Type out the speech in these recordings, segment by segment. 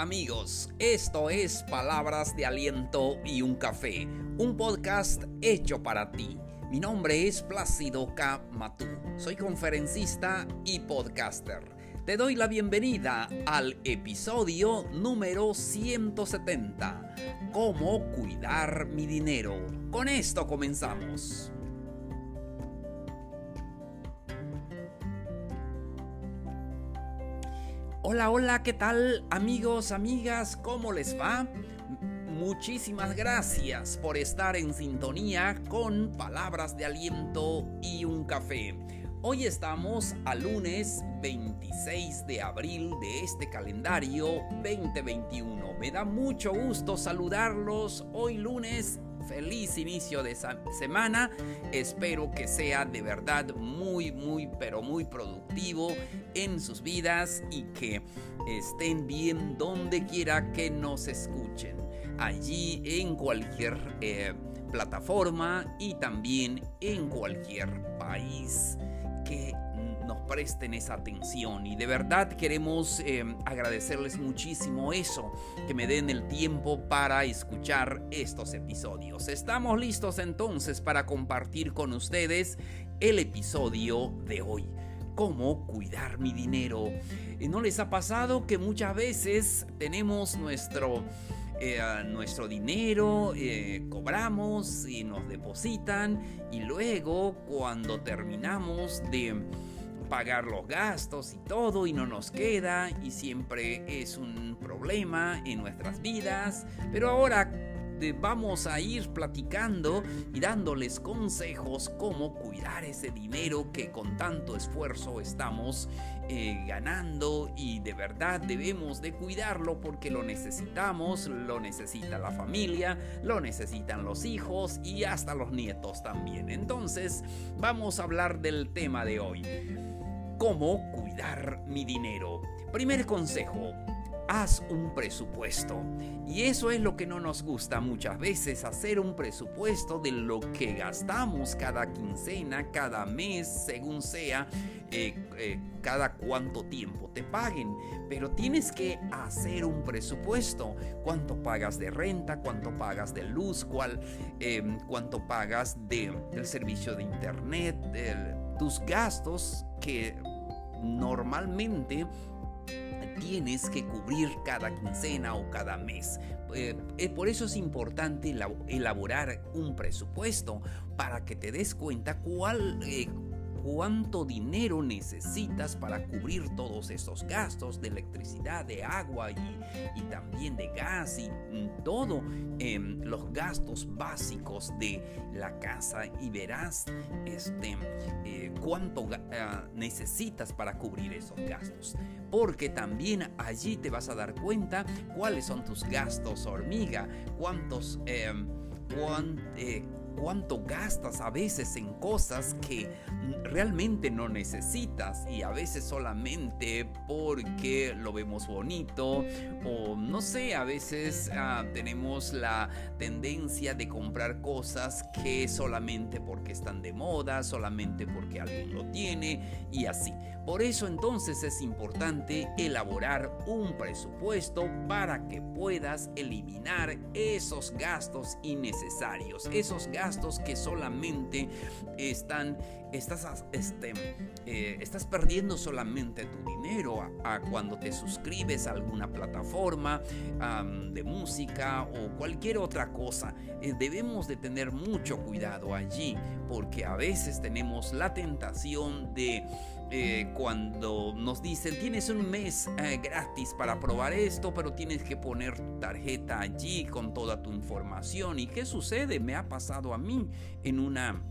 amigos, esto es Palabras de Aliento y un Café, un podcast hecho para ti. Mi nombre es Plácido K. Matú, soy conferencista y podcaster. Te doy la bienvenida al episodio número 170, Cómo cuidar mi dinero. Con esto comenzamos. Hola, hola, ¿qué tal amigos, amigas? ¿Cómo les va? Muchísimas gracias por estar en sintonía con palabras de aliento y un café. Hoy estamos a lunes 26 de abril de este calendario 2021. Me da mucho gusto saludarlos hoy lunes feliz inicio de semana. Espero que sea de verdad muy, muy, pero muy productivo en sus vidas y que estén bien donde quiera que nos escuchen. Allí en cualquier eh, plataforma y también en cualquier país que nos presten esa atención y de verdad queremos eh, agradecerles muchísimo eso, que me den el tiempo para escuchar estos episodios. Estamos listos entonces para compartir con ustedes el episodio de hoy. Cómo cuidar mi dinero. ¿No les ha pasado que muchas veces tenemos nuestro... Eh, nuestro dinero, eh, cobramos y nos depositan y luego cuando terminamos de pagar los gastos y todo y no nos queda y siempre es un problema en nuestras vidas. Pero ahora vamos a ir platicando y dándoles consejos cómo cuidar ese dinero que con tanto esfuerzo estamos eh, ganando y de verdad debemos de cuidarlo porque lo necesitamos, lo necesita la familia, lo necesitan los hijos y hasta los nietos también. Entonces vamos a hablar del tema de hoy cómo cuidar mi dinero. Primer consejo, haz un presupuesto. Y eso es lo que no nos gusta muchas veces, hacer un presupuesto de lo que gastamos cada quincena, cada mes, según sea, eh, eh, cada cuánto tiempo te paguen. Pero tienes que hacer un presupuesto. ¿Cuánto pagas de renta? ¿Cuánto pagas de luz? ¿Cuál, em, ¿Cuánto pagas de, del servicio de internet? tus gastos que normalmente tienes que cubrir cada quincena o cada mes. Eh, eh, por eso es importante elaborar un presupuesto para que te des cuenta cuál, eh, cuánto dinero necesitas para cubrir todos esos gastos de electricidad, de agua y, también de gas y mm, todo em, los gastos básicos de la casa y verás este, cuánto ah, necesitas para cubrir esos gastos. Porque también allí te vas a dar cuenta cuáles son tus gastos hormiga, cuántos... Em, eh, cuánto gastas a veces en cosas que realmente no necesitas y a veces solamente porque lo vemos bonito o no sé, a veces ah, tenemos la tendencia de comprar cosas que solamente porque están de moda, solamente porque alguien lo tiene y así. Por eso entonces es importante elaborar un presupuesto para que puedas eliminar esos gastos innecesarios, esos gastos que solamente están, estás, este, eh, estás perdiendo solamente tu dinero a, cuando te suscribes a alguna plataforma de música o cualquier otra cosa. Eh, debemos de tener mucho cuidado allí porque a veces tenemos la tentación de eh, cuando nos dicen tienes un mes eh, gratis para probar esto, pero tienes que poner tu tarjeta allí con toda tu información. ¿Y qué sucede? Me ha pasado a mí en una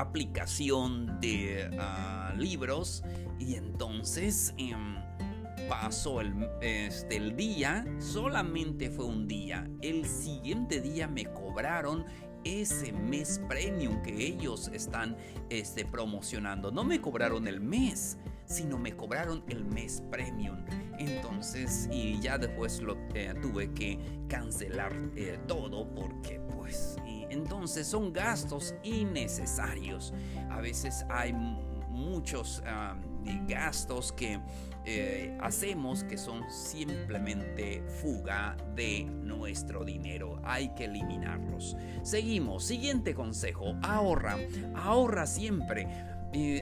aplicación de ah, libros y entonces em, pasó el, este, el día, solamente fue un día. El siguiente día me cobraron ese mes premium que ellos están este, promocionando. No me cobraron el mes, sino me cobraron el mes premium. Entonces, y ya después lo eh, tuve que cancelar eh, todo porque pues... entonces son gastos innecesarios. A veces hay muchos ah, gastos que eh, hacemos que son simplemente fuga de nuestro dinero. Hay que eliminarlos. Seguimos. Siguiente consejo. Ahorra. Ahorra siempre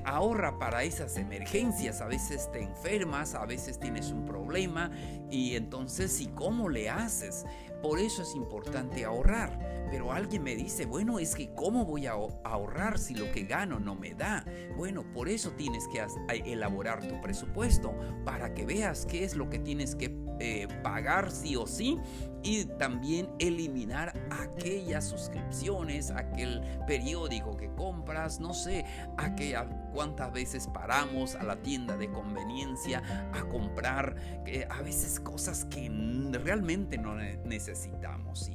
ahorra para esas emergencias. A veces te enfermas, a veces tienes un problema y entonces, ¿y cómo le haces? Por eso es importante ahorrar. Pero alguien me dice, bueno, es que ¿cómo voy a ahorrar si lo que gano no me da? Bueno, por eso tienes que elaborar tu presupuesto para que veas qué es lo que tienes que eh, pagar sí o sí y también eliminar aquellas suscripciones, aquel periódico que compras, no sé, aquella, cuántas veces paramos a la tienda de conveniencia a comprar eh, a veces cosas que realmente no necesitamos.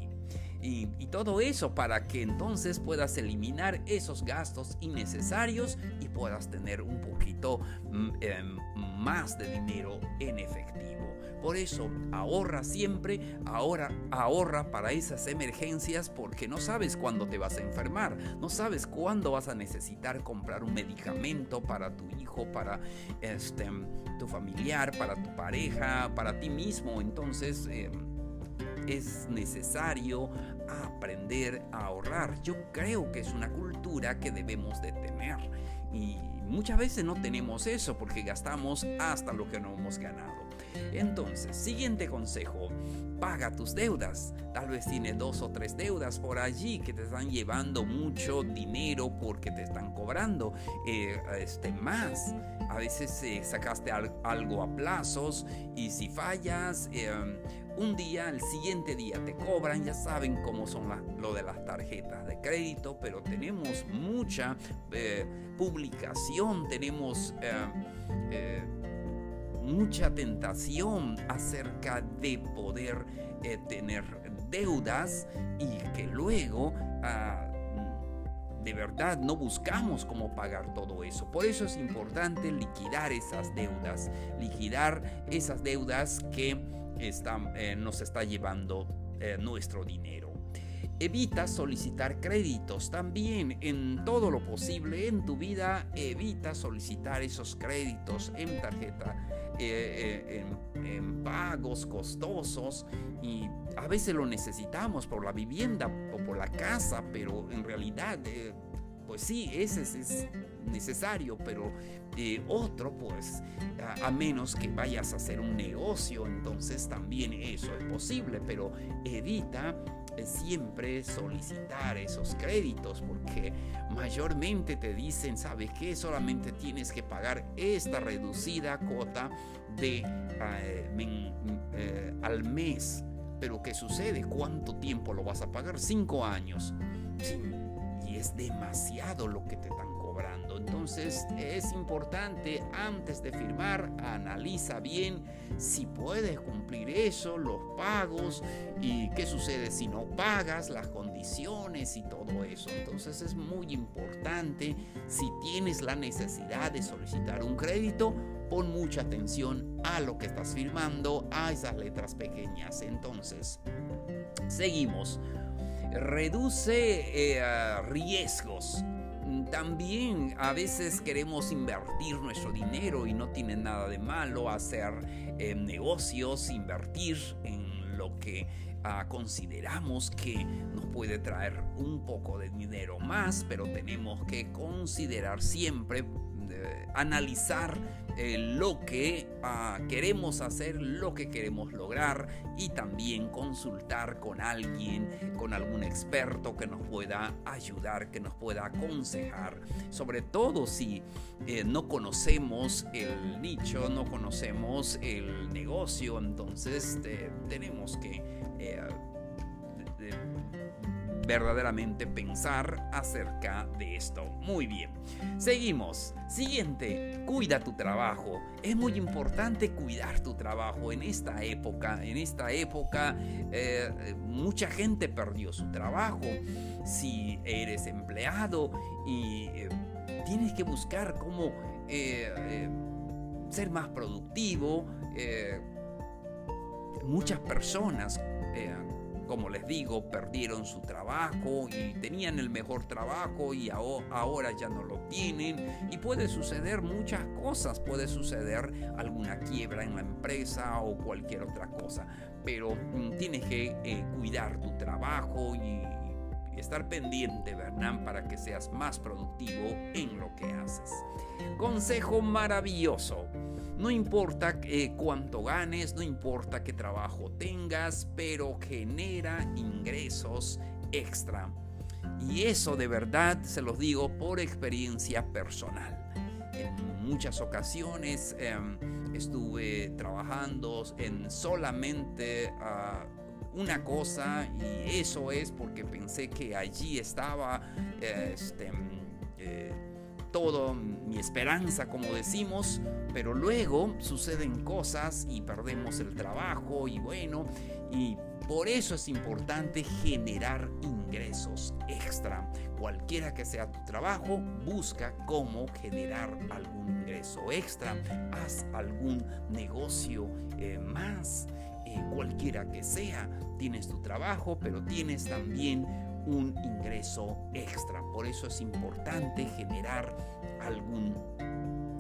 Y, todo eso para que entonces puedas eliminar esos gastos innecesarios y puedas tener un poquito mm, em, más de dinero en efectivo. Por eso ahorra siempre, ahora ahorra para esas emergencias porque no sabes cuándo te vas a enfermar, no sabes cuándo vas a necesitar comprar un medicamento para tu hijo, para este, tu familiar, para tu pareja, para ti mismo. Entonces em, es necesario aprender a ahorrar. Yo creo que es una cultura que debemos de tener y muchas veces no tenemos eso porque gastamos hasta lo que no hemos ganado. Entonces, siguiente consejo, paga tus deudas. Tal vez tienes dos o tres deudas por allí que te están llevando mucho dinero porque te están cobrando eh, este, más. A veces eh, sacaste algo a plazos y si fallas, em, un día, el siguiente día te cobran, ya saben cómo son lo de las tarjetas de crédito, pero tenemos mucha eh, publicación, tenemos mucha tentación acerca de poder eh, tener deudas y que luego ah, de verdad no buscamos cómo pagar todo eso. Por eso es importante liquidar esas deudas, liquidar esas deudas que están, eh, nos está llevando eh, nuestro dinero. Evita solicitar créditos. También en todo lo posible en tu vida. Evita solicitar esos créditos en tarjeta eh, eh, en, pagos costosos. Y a veces lo necesitamos por la vivienda o por la casa, pero en realidad, eh, pues sí, ese es, necesario, pero otro, pues, a, a, menos que vayas a hacer un negocio, entonces también eso es posible, pero evita siempre solicitar esos créditos porque mayormente te dicen, ¿sabes qué? Solamente tienes que pagar esta reducida cuota de eh, eh, al mes. Pero ¿qué sucede? ¿Cuánto tiempo lo vas a pagar? Cinco años. y es demasiado lo que te entonces es importante antes de firmar, analiza bien si puedes cumplir eso, los pagos y qué sucede si no pagas, las condiciones y todo eso. Entonces es muy importante si tienes la necesidad de solicitar un crédito, pon mucha atención a lo que estás firmando, a esas letras pequeñas. Entonces, seguimos. Reduce eh, riesgos también a veces queremos invertir nuestro dinero y no tiene nada de malo hacer eh, negocios, invertir en lo que ah, consideramos que nos puede traer un poco de dinero más, pero tenemos que considerar siempre analizar eh, lo que ah, queremos hacer, lo que queremos lograr y también consultar con alguien, con algún experto que nos pueda ayudar, que nos pueda aconsejar. Sobre todo si eh, no conocemos el nicho, no conocemos el negocio, entonces eh, tenemos que verdaderamente pensar acerca de esto. Muy bien. Seguimos. Siguiente, cuida tu trabajo. Es muy importante cuidar tu trabajo en esta época. En esta época eh, mucha gente perdió su trabajo. Si eres empleado y eh, tienes que buscar cómo eh, ser más productivo, muchas personas como les digo, perdieron su trabajo y tenían el mejor trabajo y ahora ya no lo tienen. Y puede suceder muchas cosas, puede suceder alguna quiebra en la empresa o cualquier otra cosa. Pero mm, tienes que eh, cuidar tu trabajo y estar pendiente, ¿verdad? Para que seas más productivo en lo que haces. Consejo maravilloso. No importa eh, cuánto ganes, no importa qué trabajo tengas, pero genera ingresos extra. Y eso de verdad se los digo por experiencia personal. En muchas ocasiones em, estuve trabajando en solamente... Ah, una cosa y eso es porque pensé que allí estaba este, eh, todo mi esperanza, como decimos, pero luego suceden cosas y perdemos el trabajo y bueno, y por eso es importante generar ingresos extra. Cualquiera que sea tu trabajo, busca cómo generar algún ingreso extra. Haz algún negocio eh, más cualquiera que sea. Tienes tu trabajo, pero tienes también un ingreso extra. Por eso es importante generar algún,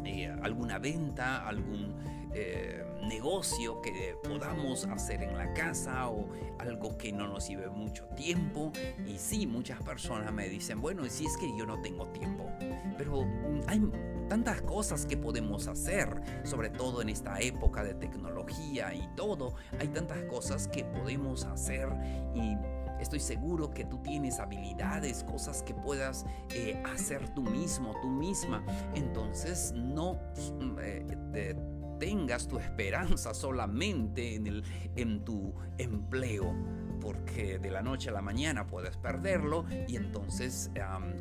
eh, alguna venta, algún eh, negocio que podamos hacer en la casa o algo que no nos lleve mucho tiempo. Y sí, muchas personas me dicen, bueno, si es que yo no tengo tiempo. Pero mm, hay tantas cosas que podemos hacer, sobre todo en esta época de tecnología y todo. Hay tantas cosas que podemos hacer y estoy seguro que tú tienes habilidades, cosas que puedas eh, hacer tú mismo, tú misma. Entonces no mm, eh, tengas tu esperanza solamente en, el, en tu empleo porque de la noche a la mañana puedes perderlo y entonces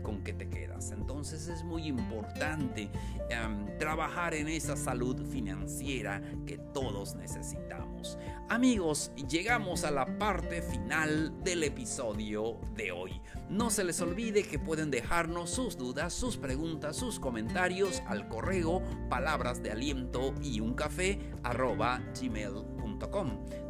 con qué te quedas. Entonces es muy importante trabajar en esa salud financiera que todos necesitamos. Amigos, llegamos a la parte final del episodio de hoy. No se les olvide que pueden dejarnos sus dudas, sus preguntas, sus comentarios al correo palabras de aliento y un café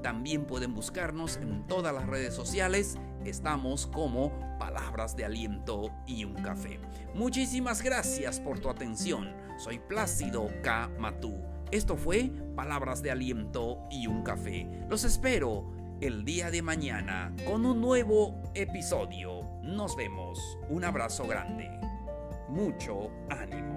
También pueden buscarnos en todas las redes sociales. Estamos como Palabras de Aliento y un Café. Muchísimas gracias por tu atención. Soy Plácido K. Matú. Esto fue Palabras de Aliento y un Café. Los espero el día de mañana con un nuevo episodio. Nos vemos. Un abrazo grande. Mucho ánimo.